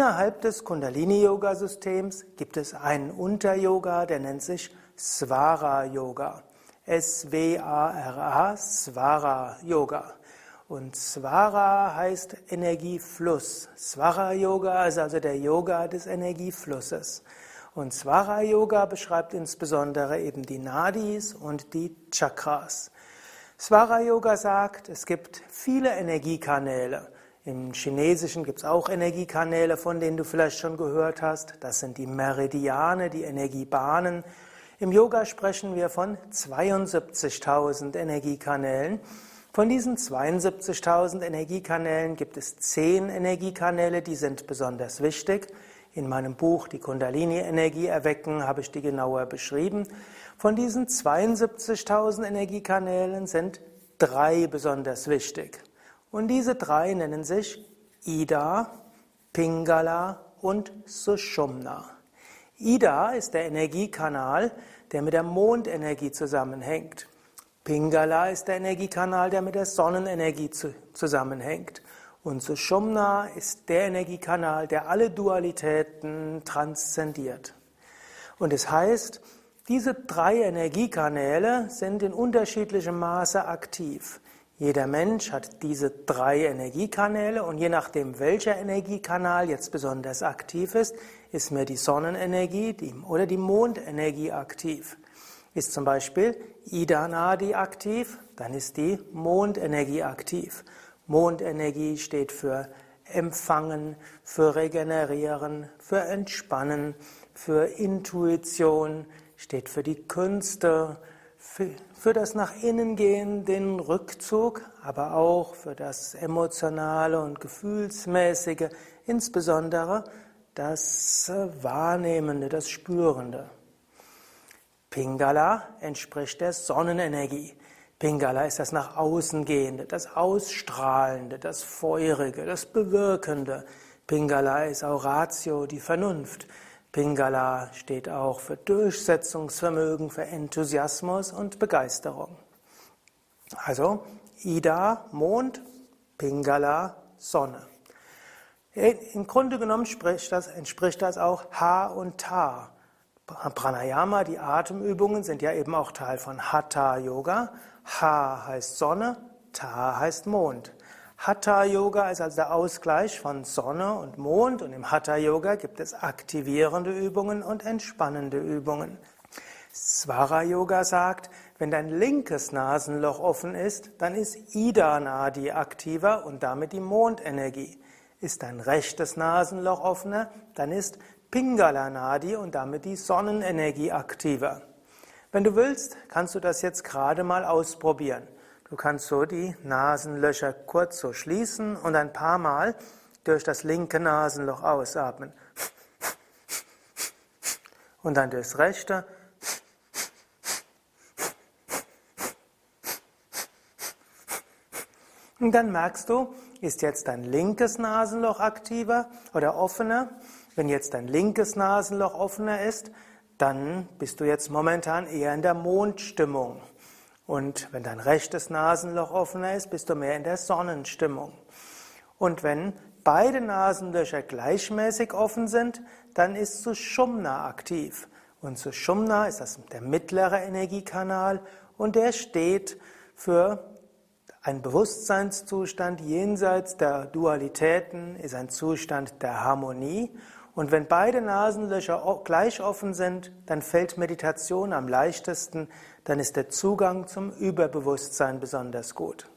Innerhalb des Kundalini-Yoga-Systems gibt es einen Unter-Yoga, der nennt sich Svara-Yoga. S-W-A-R-A, Svara-Yoga. Und Svara heißt Energiefluss. Svara-Yoga ist also der Yoga des Energieflusses. Und Svara-Yoga beschreibt insbesondere eben die Nadis und die Chakras. Svara-Yoga sagt, es gibt viele Energiekanäle. Im Chinesischen gibt es auch Energiekanäle, von denen du vielleicht schon gehört hast. Das sind die Meridiane, die Energiebahnen. Im Yoga sprechen wir von 72.000 Energiekanälen. Von diesen 72.000 Energiekanälen gibt es zehn Energiekanäle, die sind besonders wichtig. In meinem Buch Die Kundalini-Energie erwecken habe ich die genauer beschrieben. Von diesen 72.000 Energiekanälen sind drei besonders wichtig. Und diese drei nennen sich Ida, Pingala und Sushumna. Ida ist der Energiekanal, der mit der Mondenergie zusammenhängt. Pingala ist der Energiekanal, der mit der Sonnenenergie zusammenhängt. Und Sushumna ist der Energiekanal, der alle Dualitäten transzendiert. Und es heißt, diese drei Energiekanäle sind in unterschiedlichem Maße aktiv. Jeder Mensch hat diese drei Energiekanäle und je nachdem, welcher Energiekanal jetzt besonders aktiv ist, ist mehr die Sonnenenergie oder die Mondenergie aktiv. Ist zum Beispiel Ida Nadi aktiv, dann ist die Mondenergie aktiv. Mondenergie steht für Empfangen, für Regenerieren, für Entspannen, für Intuition, steht für die Künste, für, das nach innen gehen, den Rückzug, aber auch für das emotionale und gefühlsmäßige, insbesondere das Wahrnehmende, das Spürende. Pingala entspricht der Sonnenenergie. Pingala ist das nach außen gehende, das Ausstrahlende, das Feurige, das Bewirkende. Pingala ist auch Ratio, die Vernunft. Pingala steht auch für Durchsetzungsvermögen, für Enthusiasmus und Begeisterung. Also Ida, Mond, Pingala, Sonne. Im Grunde genommen das, entspricht das auch Ha und Ta. Pranayama, die Atemübungen, sind ja eben auch Teil von Hatha Yoga. Ha heißt Sonne, Ta heißt Mond. Hatha Yoga ist also der Ausgleich von Sonne und Mond und im Hatha Yoga gibt es aktivierende Übungen und entspannende Übungen. Swara Yoga sagt, wenn dein linkes Nasenloch offen ist, dann ist Ida Nadi aktiver und damit die Mondenergie. Ist dein rechtes Nasenloch offener, dann ist Pingala Nadi und damit die Sonnenenergie aktiver. Wenn du willst, kannst du das jetzt gerade mal ausprobieren. Du kannst so die Nasenlöcher kurz so schließen und ein paar Mal durch das linke Nasenloch ausatmen. Und dann durchs rechte. Und dann merkst du, ist jetzt dein linkes Nasenloch aktiver oder offener wenn jetzt dein linkes Nasenloch offener ist, dann bist du jetzt momentan eher in der Mondstimmung. Und wenn dein rechtes Nasenloch offener ist, bist du mehr in der Sonnenstimmung. Und wenn beide Nasenlöcher gleichmäßig offen sind, dann ist Sushumna aktiv. Und Sushumna ist das der mittlere Energiekanal und der steht für ein Bewusstseinszustand jenseits der Dualitäten, ist ein Zustand der Harmonie und wenn beide Nasenlöcher gleich offen sind, dann fällt Meditation am leichtesten, dann ist der Zugang zum Überbewusstsein besonders gut.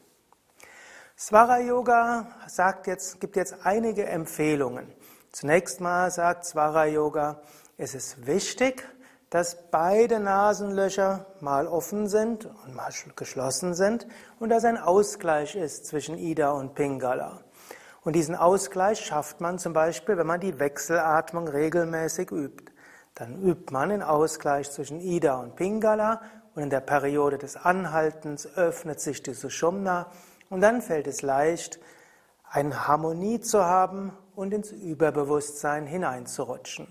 Swara Yoga sagt jetzt, gibt jetzt einige Empfehlungen. Zunächst mal sagt Swara Yoga, es ist wichtig, dass beide Nasenlöcher mal offen sind und mal geschlossen sind und dass ein Ausgleich ist zwischen Ida und Pingala. Und diesen Ausgleich schafft man zum Beispiel, wenn man die Wechselatmung regelmäßig übt. Dann übt man den Ausgleich zwischen Ida und Pingala und in der Periode des Anhaltens öffnet sich die Sushumna und dann fällt es leicht, eine Harmonie zu haben und ins Überbewusstsein hineinzurutschen.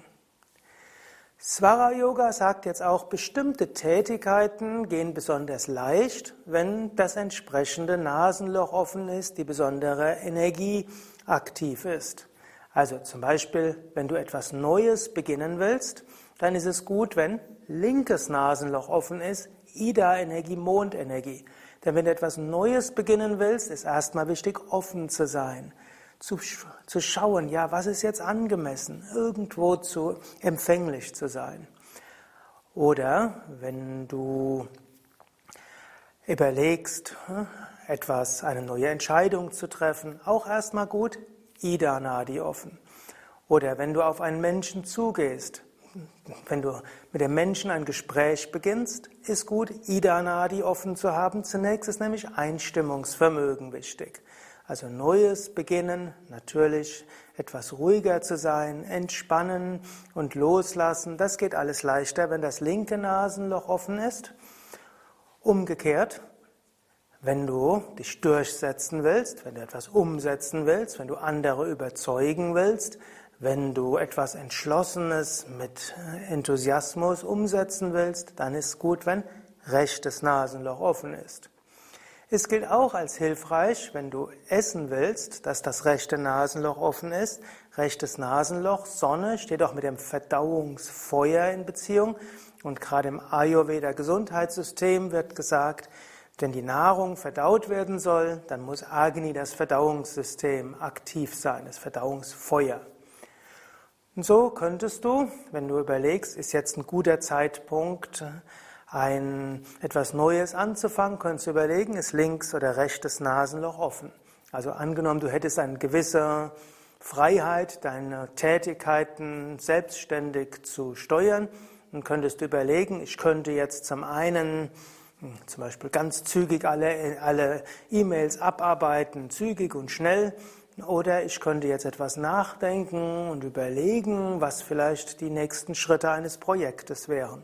Swara Yoga sagt jetzt auch, bestimmte Tätigkeiten gehen besonders leicht, wenn das entsprechende Nasenloch offen ist, die besondere Energie aktiv ist. Also zum Beispiel, wenn du etwas Neues beginnen willst, dann ist es gut, wenn linkes Nasenloch offen ist, Ida-Energie, Mondenergie. Denn wenn du etwas Neues beginnen willst, ist erstmal wichtig, offen zu sein, zu, zu schauen, ja, was ist jetzt angemessen, irgendwo zu empfänglich zu sein. Oder wenn du überlegst, hm, etwas, eine neue Entscheidung zu treffen, auch erstmal gut, Ida Nadi offen. Oder wenn du auf einen Menschen zugehst, wenn du mit dem Menschen ein Gespräch beginnst, ist gut, Ida Nadi offen zu haben. Zunächst ist nämlich Einstimmungsvermögen wichtig. Also neues Beginnen, natürlich etwas ruhiger zu sein, entspannen und loslassen. Das geht alles leichter, wenn das linke Nasenloch offen ist. Umgekehrt, wenn du dich durchsetzen willst, wenn du etwas umsetzen willst, wenn du andere überzeugen willst, wenn du etwas Entschlossenes mit Enthusiasmus umsetzen willst, dann ist gut, wenn rechtes Nasenloch offen ist. Es gilt auch als hilfreich, wenn du essen willst, dass das rechte Nasenloch offen ist. Rechtes Nasenloch, Sonne steht auch mit dem Verdauungsfeuer in Beziehung. Und gerade im Ayurveda Gesundheitssystem wird gesagt, wenn die Nahrung verdaut werden soll, dann muss Agni, das Verdauungssystem, aktiv sein, das Verdauungsfeuer. Und so könntest du, wenn du überlegst, ist jetzt ein guter Zeitpunkt, ein, etwas Neues anzufangen, könntest du überlegen, ist links oder rechtes Nasenloch offen. Also angenommen, du hättest eine gewisse Freiheit, deine Tätigkeiten selbstständig zu steuern, dann könntest du überlegen, ich könnte jetzt zum einen zum Beispiel ganz zügig alle, alle E-Mails abarbeiten, zügig und schnell. Oder ich könnte jetzt etwas nachdenken und überlegen, was vielleicht die nächsten Schritte eines Projektes wären.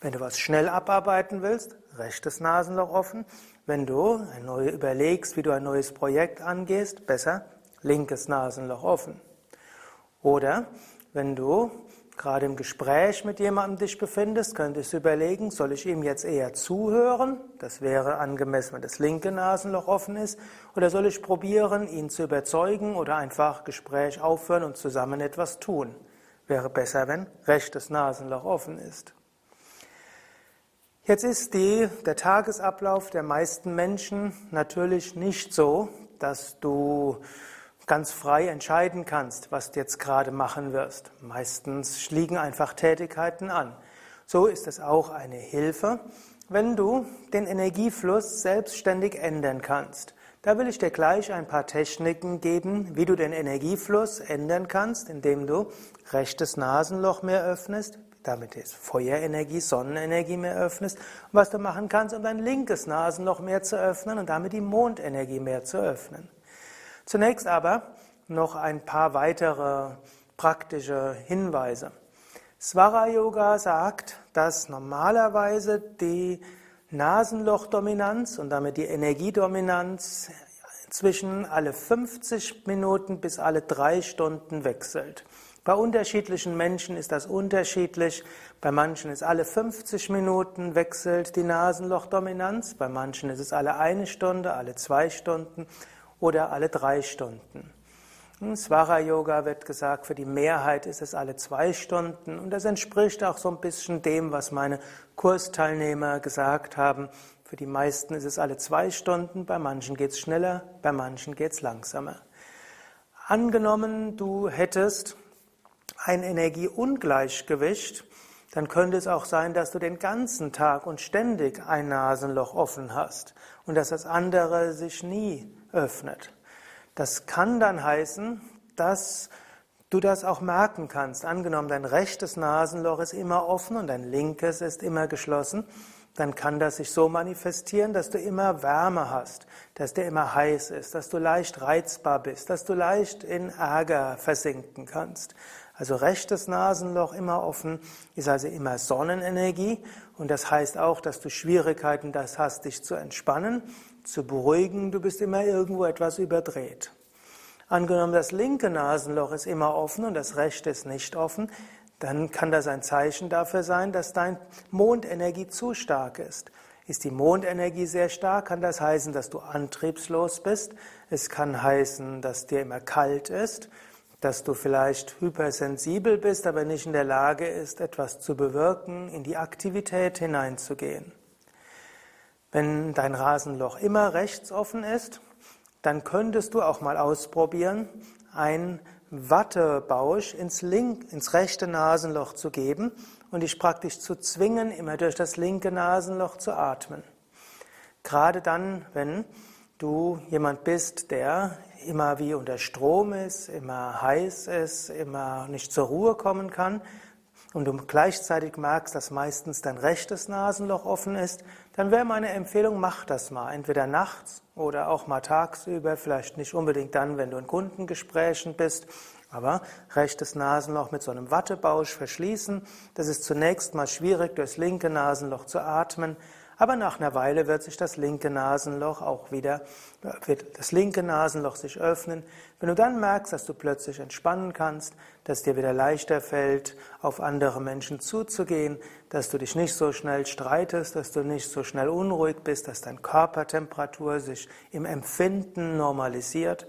Wenn du was schnell abarbeiten willst, rechtes Nasenloch offen. Wenn du neu, überlegst, wie du ein neues Projekt angehst, besser linkes Nasenloch offen. Oder wenn du gerade im Gespräch mit jemandem dich befindest, könntest du überlegen, soll ich ihm jetzt eher zuhören? Das wäre angemessen, wenn das linke Nasenloch offen ist. Oder soll ich probieren, ihn zu überzeugen oder einfach Gespräch aufhören und zusammen etwas tun? Wäre besser, wenn rechtes Nasenloch offen ist. Jetzt ist die, der Tagesablauf der meisten Menschen natürlich nicht so, dass du ganz frei entscheiden kannst, was du jetzt gerade machen wirst. Meistens liegen einfach Tätigkeiten an. So ist es auch eine Hilfe, wenn du den Energiefluss selbstständig ändern kannst. Da will ich dir gleich ein paar Techniken geben, wie du den Energiefluss ändern kannst, indem du rechtes Nasenloch mehr öffnest, damit ist Feuerenergie, Sonnenenergie mehr öffnest, und was du machen kannst, um dein linkes Nasenloch mehr zu öffnen und damit die Mondenergie mehr zu öffnen. Zunächst aber noch ein paar weitere praktische Hinweise. Swara Yoga sagt, dass normalerweise die Nasenlochdominanz und damit die Energiedominanz zwischen alle 50 Minuten bis alle drei Stunden wechselt. Bei unterschiedlichen Menschen ist das unterschiedlich. Bei manchen ist alle 50 Minuten wechselt die Nasenlochdominanz, bei manchen ist es alle eine Stunde, alle zwei Stunden oder alle drei Stunden. Im Swara Yoga wird gesagt, für die Mehrheit ist es alle zwei Stunden und das entspricht auch so ein bisschen dem, was meine Kursteilnehmer gesagt haben. Für die meisten ist es alle zwei Stunden, bei manchen geht es schneller, bei manchen geht es langsamer. Angenommen, du hättest ein Energieungleichgewicht, dann könnte es auch sein, dass du den ganzen Tag und ständig ein Nasenloch offen hast und dass das andere sich nie öffnet. Das kann dann heißen, dass du das auch merken kannst. Angenommen, dein rechtes Nasenloch ist immer offen und dein linkes ist immer geschlossen, dann kann das sich so manifestieren, dass du immer Wärme hast, dass dir immer heiß ist, dass du leicht reizbar bist, dass du leicht in Ärger versinken kannst. Also rechtes Nasenloch immer offen ist also immer Sonnenenergie und das heißt auch, dass du Schwierigkeiten das hast, dich zu entspannen, zu beruhigen, du bist immer irgendwo etwas überdreht. Angenommen, das linke Nasenloch ist immer offen und das rechte ist nicht offen, dann kann das ein Zeichen dafür sein, dass dein Mondenergie zu stark ist. Ist die Mondenergie sehr stark, kann das heißen, dass du antriebslos bist. Es kann heißen, dass dir immer kalt ist. Dass du vielleicht hypersensibel bist, aber nicht in der Lage ist, etwas zu bewirken, in die Aktivität hineinzugehen. Wenn dein Rasenloch immer rechts offen ist, dann könntest du auch mal ausprobieren, ein Wattebausch ins, link, ins rechte Nasenloch zu geben und dich praktisch zu zwingen, immer durch das linke Nasenloch zu atmen. Gerade dann, wenn du jemand bist, der immer wie unter Strom ist, immer heiß ist, immer nicht zur Ruhe kommen kann, und du gleichzeitig merkst, dass meistens dein rechtes Nasenloch offen ist, dann wäre meine Empfehlung, mach das mal. Entweder nachts oder auch mal tagsüber, vielleicht nicht unbedingt dann, wenn du in Kundengesprächen bist, aber rechtes Nasenloch mit so einem Wattebausch verschließen. Das ist zunächst mal schwierig, durchs linke Nasenloch zu atmen, aber nach einer Weile wird sich das linke Nasenloch auch wieder, wird das linke Nasenloch sich öffnen. Wenn du dann merkst, dass du plötzlich entspannen kannst, dass dir wieder leichter fällt, auf andere Menschen zuzugehen, dass du dich nicht so schnell streitest, dass du nicht so schnell unruhig bist, dass deine Körpertemperatur sich im Empfinden normalisiert,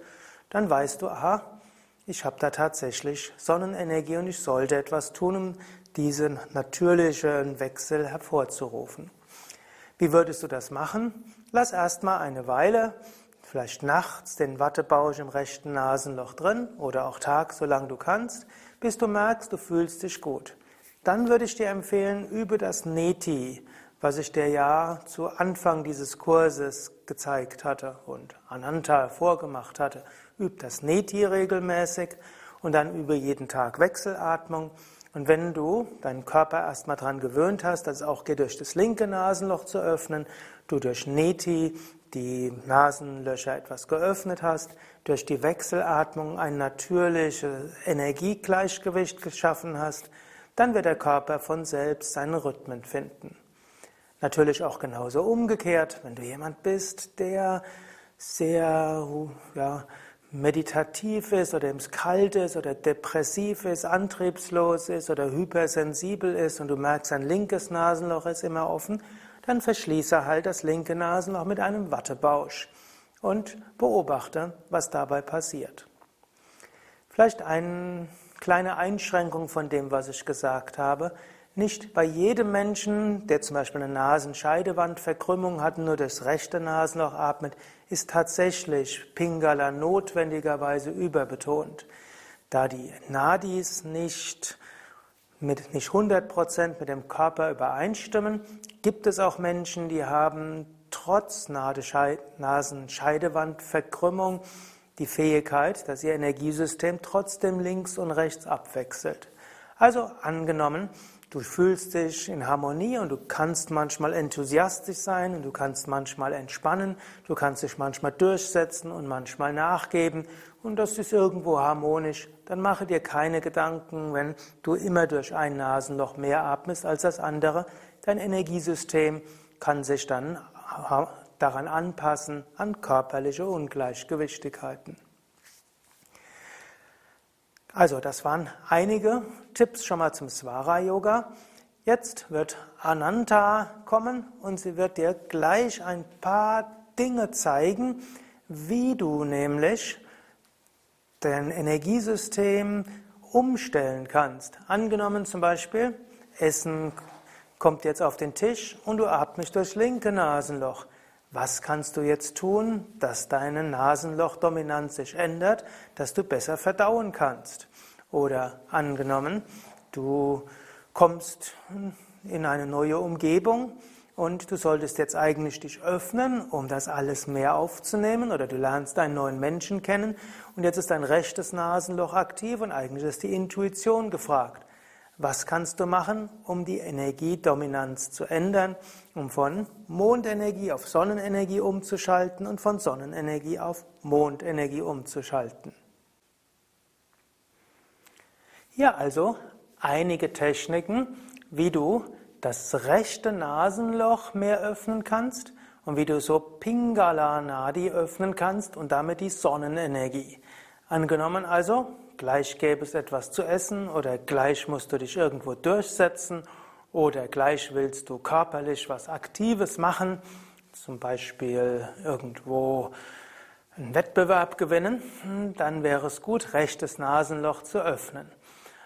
dann weißt du, aha, ich habe da tatsächlich Sonnenenergie und ich sollte etwas tun, um diesen natürlichen Wechsel hervorzurufen. Wie würdest du das machen? Lass erstmal eine Weile, vielleicht nachts, den Wattebausch im rechten Nasenloch drin oder auch tags, solange du kannst, bis du merkst, du fühlst dich gut. Dann würde ich dir empfehlen, übe das Neti, was ich dir ja zu Anfang dieses Kurses gezeigt hatte und Ananta vorgemacht hatte. Üb das Neti regelmäßig und dann übe jeden Tag Wechselatmung und wenn du deinen Körper erstmal daran gewöhnt hast, dass es auch geht, durch das linke Nasenloch zu öffnen, du durch Neti die Nasenlöcher etwas geöffnet hast, durch die Wechselatmung ein natürliches Energiegleichgewicht geschaffen hast, dann wird der Körper von selbst seinen Rhythmen finden. Natürlich auch genauso umgekehrt, wenn du jemand bist, der sehr ja, meditativ ist oder im kalt ist oder depressiv ist, antriebslos ist oder hypersensibel ist und du merkst, ein linkes Nasenloch ist immer offen, dann verschließe halt das linke Nasenloch mit einem Wattebausch und beobachte, was dabei passiert. Vielleicht eine kleine Einschränkung von dem, was ich gesagt habe. Nicht bei jedem Menschen, der zum Beispiel eine Nasenscheidewandverkrümmung hat, nur das rechte Nasenloch atmet, ist tatsächlich Pingala notwendigerweise überbetont. Da die Nadis nicht mit nicht 100% mit dem Körper übereinstimmen, gibt es auch Menschen, die haben trotz Nasenscheidewandverkrümmung die Fähigkeit, dass ihr Energiesystem trotzdem links und rechts abwechselt. Also angenommen, Du fühlst dich in Harmonie und du kannst manchmal enthusiastisch sein und du kannst manchmal entspannen, du kannst dich manchmal durchsetzen und manchmal nachgeben und das ist irgendwo harmonisch. Dann mache dir keine Gedanken, wenn du immer durch ein Nasenloch mehr atmest als das andere. Dein Energiesystem kann sich dann daran anpassen an körperliche Ungleichgewichtigkeiten. Also, das waren einige Tipps schon mal zum Swara Yoga. Jetzt wird Ananta kommen und sie wird dir gleich ein paar Dinge zeigen, wie du nämlich dein Energiesystem umstellen kannst. Angenommen zum Beispiel, Essen kommt jetzt auf den Tisch und du atmest durchs linke Nasenloch. Was kannst du jetzt tun, dass deine Nasenlochdominanz sich ändert, dass du besser verdauen kannst? Oder angenommen, du kommst in eine neue Umgebung und du solltest jetzt eigentlich dich öffnen, um das alles mehr aufzunehmen, oder du lernst einen neuen Menschen kennen und jetzt ist dein rechtes Nasenloch aktiv und eigentlich ist die Intuition gefragt. Was kannst du machen, um die Energiedominanz zu ändern, um von Mondenergie auf Sonnenenergie umzuschalten und von Sonnenenergie auf Mondenergie umzuschalten? Hier also einige Techniken, wie du das rechte Nasenloch mehr öffnen kannst und wie du so Pingala Nadi öffnen kannst und damit die Sonnenenergie. Angenommen also, gleich gäbe es etwas zu essen oder gleich musst du dich irgendwo durchsetzen oder gleich willst du körperlich was Aktives machen, zum Beispiel irgendwo einen Wettbewerb gewinnen, dann wäre es gut, rechtes Nasenloch zu öffnen.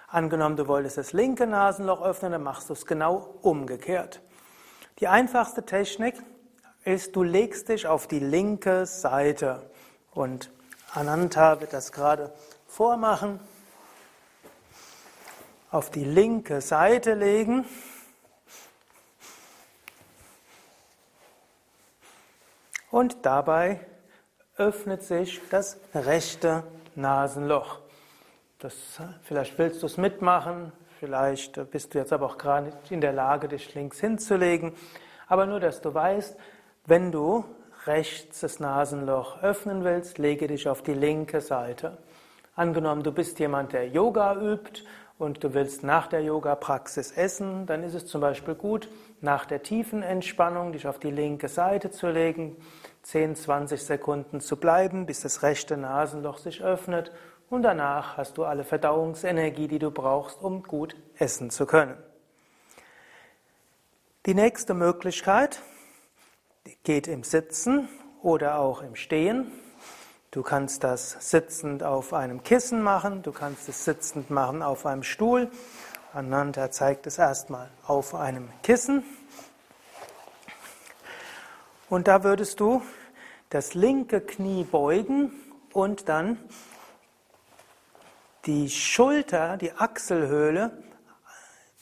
Angenommen, du wolltest das linke Nasenloch öffnen, dann machst du es genau umgekehrt. Die einfachste Technik ist, du legst dich auf die linke Seite und Ananta wird das gerade vormachen. Auf die linke Seite legen. Und dabei öffnet sich das rechte Nasenloch. Das, vielleicht willst du es mitmachen, vielleicht bist du jetzt aber auch gerade nicht in der Lage, dich links hinzulegen. Aber nur, dass du weißt, wenn du rechts das Nasenloch öffnen willst, lege dich auf die linke Seite. Angenommen, du bist jemand, der Yoga übt und du willst nach der Yoga-Praxis essen, dann ist es zum Beispiel gut, nach der tiefen Entspannung dich auf die linke Seite zu legen, 10, 20 Sekunden zu bleiben, bis das rechte Nasenloch sich öffnet und danach hast du alle Verdauungsenergie, die du brauchst, um gut essen zu können. Die nächste Möglichkeit geht im Sitzen oder auch im Stehen. Du kannst das sitzend auf einem Kissen machen, du kannst es sitzend machen auf einem Stuhl. Ananda zeigt es erstmal auf einem Kissen. Und da würdest du das linke Knie beugen und dann die Schulter, die Achselhöhle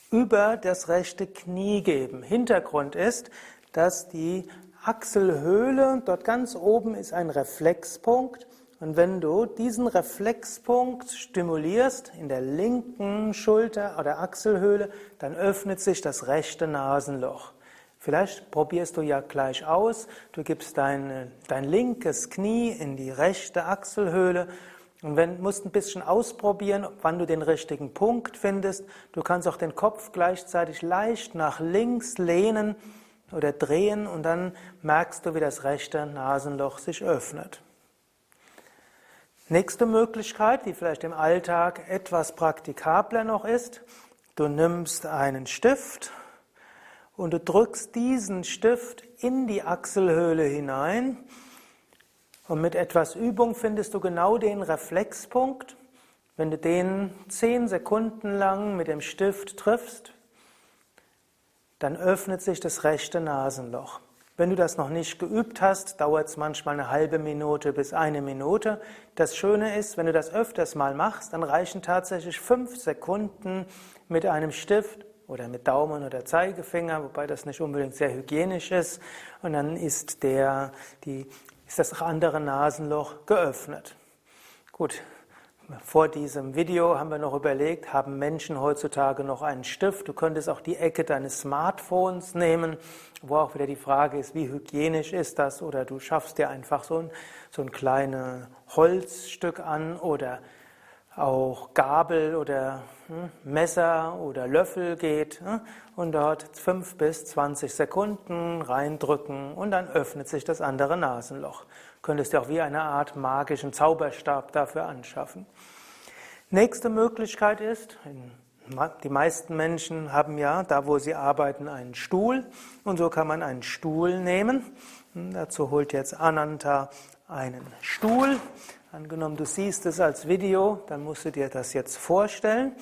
über das rechte Knie geben. Hintergrund ist, dass die Achselhöhle, dort ganz oben ist ein Reflexpunkt. Und wenn du diesen Reflexpunkt stimulierst in der linken Schulter oder Achselhöhle, dann öffnet sich das rechte Nasenloch. Vielleicht probierst du ja gleich aus. Du gibst dein, dein linkes Knie in die rechte Achselhöhle und wenn, musst ein bisschen ausprobieren, wann du den richtigen Punkt findest. Du kannst auch den Kopf gleichzeitig leicht nach links lehnen oder drehen und dann merkst du, wie das rechte Nasenloch sich öffnet. Nächste Möglichkeit, die vielleicht im Alltag etwas praktikabler noch ist, du nimmst einen Stift und du drückst diesen Stift in die Achselhöhle hinein und mit etwas Übung findest du genau den Reflexpunkt. Wenn du den zehn Sekunden lang mit dem Stift triffst, dann öffnet sich das rechte Nasenloch. Wenn du das noch nicht geübt hast, dauert es manchmal eine halbe Minute bis eine Minute. Das Schöne ist, wenn du das öfters mal machst, dann reichen tatsächlich fünf Sekunden mit einem Stift oder mit Daumen oder Zeigefinger, wobei das nicht unbedingt sehr hygienisch ist. Und dann ist der, die ist das andere Nasenloch geöffnet. Gut, vor diesem Video haben wir noch überlegt, haben Menschen heutzutage noch einen Stift? Du könntest auch die Ecke deines Smartphones nehmen, wo auch wieder die Frage ist, wie hygienisch ist das? Oder du schaffst dir einfach so ein, so ein kleines Holzstück an oder auch Gabel oder hm, Messer oder Löffel geht hm, und dort fünf bis zwanzig Sekunden reindrücken und dann öffnet sich das andere Nasenloch. Könntest du auch wie eine Art magischen Zauberstab dafür anschaffen. Nächste Möglichkeit ist, die meisten Menschen haben ja da, wo sie arbeiten, einen Stuhl und so kann man einen Stuhl nehmen. Hm, dazu holt jetzt Ananta einen Stuhl Angenommen, du siehst es als Video, dann musst du dir das jetzt vorstellen.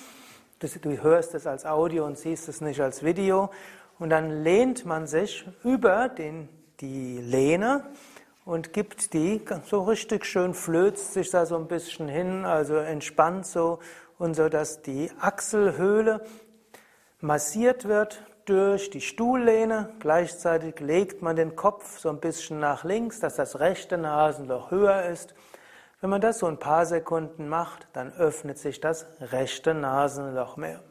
Du hörst es als Audio und siehst es nicht als Video. Und dann lehnt man sich über den, die Lehne und gibt die so richtig schön, flözt sich da so ein bisschen hin, also entspannt so und so, dass die Achselhöhle massiert wird durch die Stuhllehne. Gleichzeitig legt man den Kopf so ein bisschen nach links, dass das rechte Nasenloch höher ist. Wenn man das so ein paar Sekunden macht, dann öffnet sich das rechte Nasenloch mehr.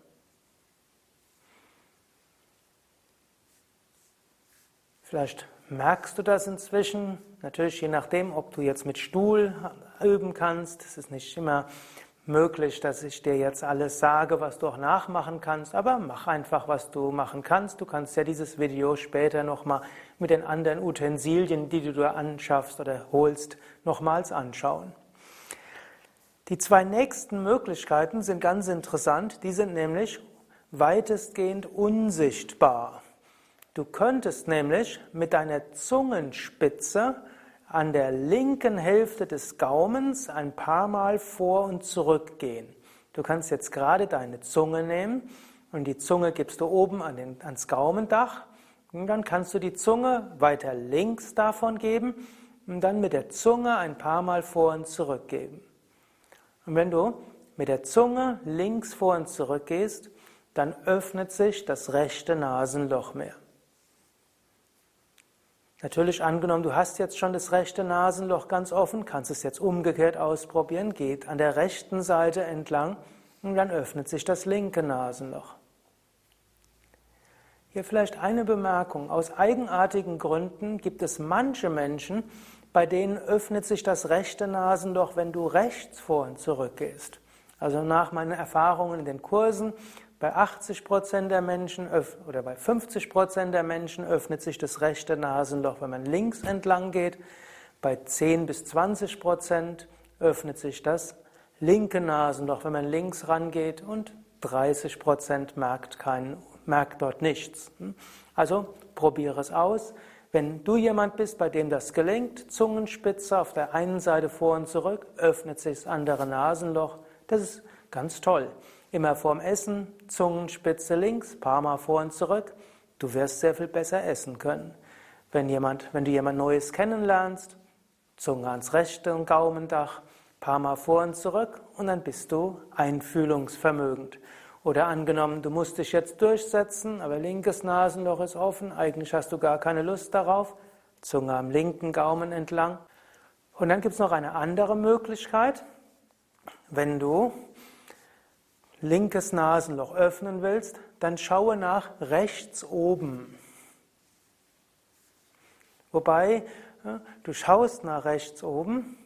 Vielleicht merkst du das inzwischen. Natürlich je nachdem, ob du jetzt mit Stuhl üben kannst. Es ist nicht immer möglich, dass ich dir jetzt alles sage, was du auch nachmachen kannst, aber mach einfach, was du machen kannst. Du kannst ja dieses Video später nochmal mit den anderen Utensilien, die du da anschaffst oder holst, nochmals anschauen. Die zwei nächsten Möglichkeiten sind ganz interessant, die sind nämlich weitestgehend unsichtbar. Du könntest nämlich mit deiner Zungenspitze an der linken Hälfte des Gaumens ein paar Mal vor und zurück gehen. Du kannst jetzt gerade deine Zunge nehmen und die Zunge gibst du oben an den, ans Gaumendach und dann kannst du die Zunge weiter links davon geben und dann mit der Zunge ein paar Mal vor und zurück geben. Und wenn du mit der Zunge links vor und zurück gehst, dann öffnet sich das rechte Nasenloch mehr. Natürlich angenommen, du hast jetzt schon das rechte Nasenloch ganz offen, kannst es jetzt umgekehrt ausprobieren, geht an der rechten Seite entlang und dann öffnet sich das linke Nasenloch. Hier vielleicht eine Bemerkung. Aus eigenartigen Gründen gibt es manche Menschen, bei denen öffnet sich das rechte Nasenloch, wenn du rechts vor und zurück gehst. Also nach meinen Erfahrungen in den Kursen bei 80 Prozent der Menschen oder bei 50 Prozent der Menschen öffnet sich das rechte Nasenloch, wenn man links entlang geht. Bei 10 bis 20 Prozent öffnet sich das linke Nasenloch, wenn man links rangeht und 30 Prozent merkt, merkt dort nichts. Also probiere es aus. Wenn du jemand bist, bei dem das gelingt, Zungenspitze auf der einen Seite vor und zurück, öffnet sich das andere Nasenloch. Das ist ganz toll. Immer vorm Essen, Zungenspitze links, paar Mal vor und zurück. Du wirst sehr viel besser essen können. Wenn, jemand, wenn du jemand Neues kennenlernst, Zunge ans rechte und Gaumendach, paar Mal vor und zurück und dann bist du einfühlungsvermögend. Oder angenommen, du musst dich jetzt durchsetzen, aber linkes Nasenloch ist offen, eigentlich hast du gar keine Lust darauf, Zunge am linken Gaumen entlang. Und dann gibt es noch eine andere Möglichkeit, wenn du linkes Nasenloch öffnen willst, dann schaue nach rechts oben. Wobei du schaust nach rechts oben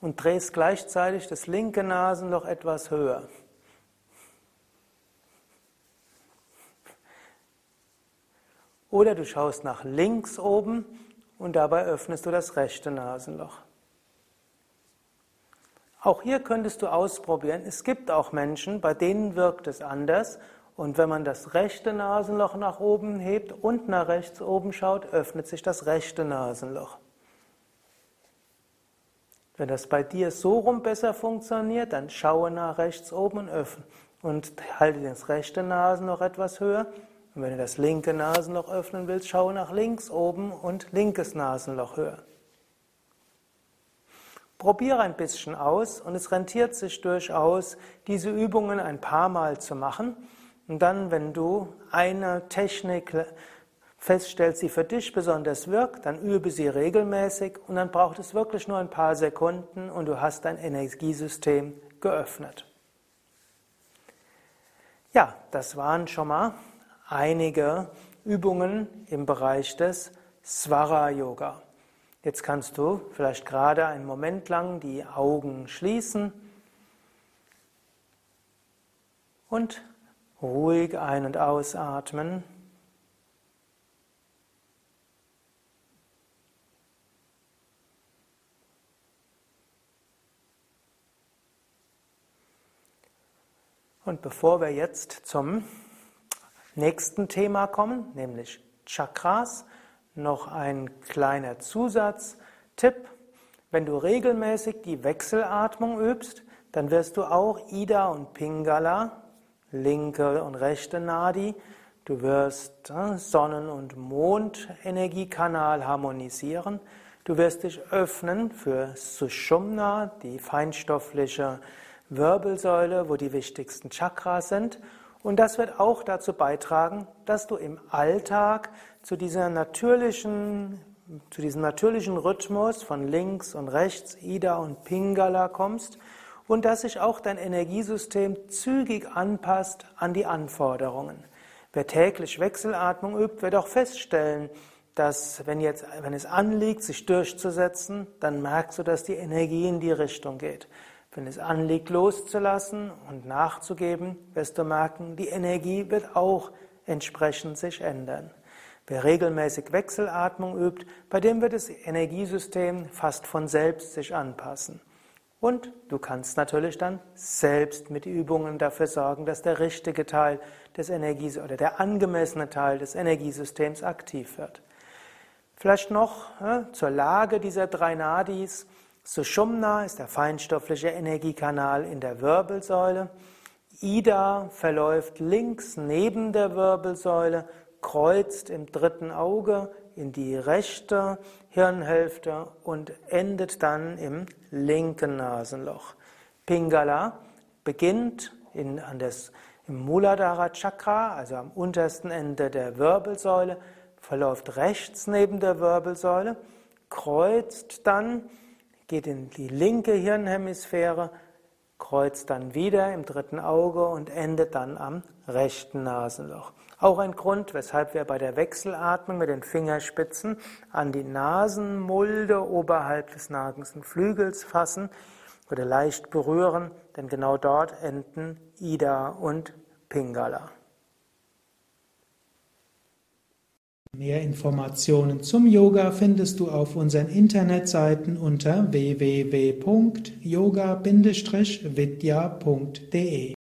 und drehst gleichzeitig das linke Nasenloch etwas höher. Oder du schaust nach links oben und dabei öffnest du das rechte Nasenloch. Auch hier könntest du ausprobieren. Es gibt auch Menschen, bei denen wirkt es anders. Und wenn man das rechte Nasenloch nach oben hebt und nach rechts oben schaut, öffnet sich das rechte Nasenloch. Wenn das bei dir so rum besser funktioniert, dann schaue nach rechts oben und öffne und halte das rechte Nasenloch etwas höher. Und wenn du das linke Nasenloch öffnen willst, schaue nach links oben und linkes Nasenloch höher. Probiere ein bisschen aus und es rentiert sich durchaus, diese Übungen ein paar Mal zu machen. Und dann, wenn du eine Technik feststellst, die für dich besonders wirkt, dann übe sie regelmäßig und dann braucht es wirklich nur ein paar Sekunden und du hast dein Energiesystem geöffnet. Ja, das waren schon mal einige Übungen im Bereich des Swara Yoga. Jetzt kannst du vielleicht gerade einen Moment lang die Augen schließen und ruhig ein- und ausatmen. Und bevor wir jetzt zum nächsten Thema kommen, nämlich Chakras, noch ein kleiner Zusatztipp. Wenn du regelmäßig die Wechselatmung übst, dann wirst du auch Ida und Pingala, linke und rechte Nadi, du wirst äh, Sonnen- und Mondenergiekanal harmonisieren, du wirst dich öffnen für Sushumna, die feinstoffliche Wirbelsäule, wo die wichtigsten Chakras sind und das wird auch dazu beitragen, dass du im Alltag zu, dieser natürlichen, zu diesem natürlichen Rhythmus von links und rechts, Ida und Pingala kommst und dass sich auch dein Energiesystem zügig anpasst an die Anforderungen. Wer täglich Wechselatmung übt, wird auch feststellen, dass wenn, jetzt, wenn es anliegt, sich durchzusetzen, dann merkst du, dass die Energie in die Richtung geht. Wenn es anliegt, loszulassen und nachzugeben, wirst du merken, die Energie wird auch entsprechend sich ändern. Wer regelmäßig Wechselatmung übt, bei dem wird das Energiesystem fast von selbst sich anpassen. Und du kannst natürlich dann selbst mit Übungen dafür sorgen, dass der richtige Teil des Energies oder der angemessene Teil des Energiesystems aktiv wird. Vielleicht noch ja, zur Lage dieser drei Nadis. Sushumna ist der feinstoffliche Energiekanal in der Wirbelsäule. Ida verläuft links neben der Wirbelsäule, kreuzt im dritten Auge in die rechte Hirnhälfte und endet dann im linken Nasenloch. Pingala beginnt in, an des, im Muladhara Chakra, also am untersten Ende der Wirbelsäule, verläuft rechts neben der Wirbelsäule, kreuzt dann geht in die linke Hirnhemisphäre, kreuzt dann wieder im dritten Auge und endet dann am rechten Nasenloch. Auch ein Grund, weshalb wir bei der Wechselatmung mit den Fingerspitzen an die Nasenmulde oberhalb des Nasenflügels fassen oder leicht berühren, denn genau dort enden Ida und Pingala. Mehr Informationen zum Yoga findest du auf unseren Internetseiten unter www.yoga-vidya.de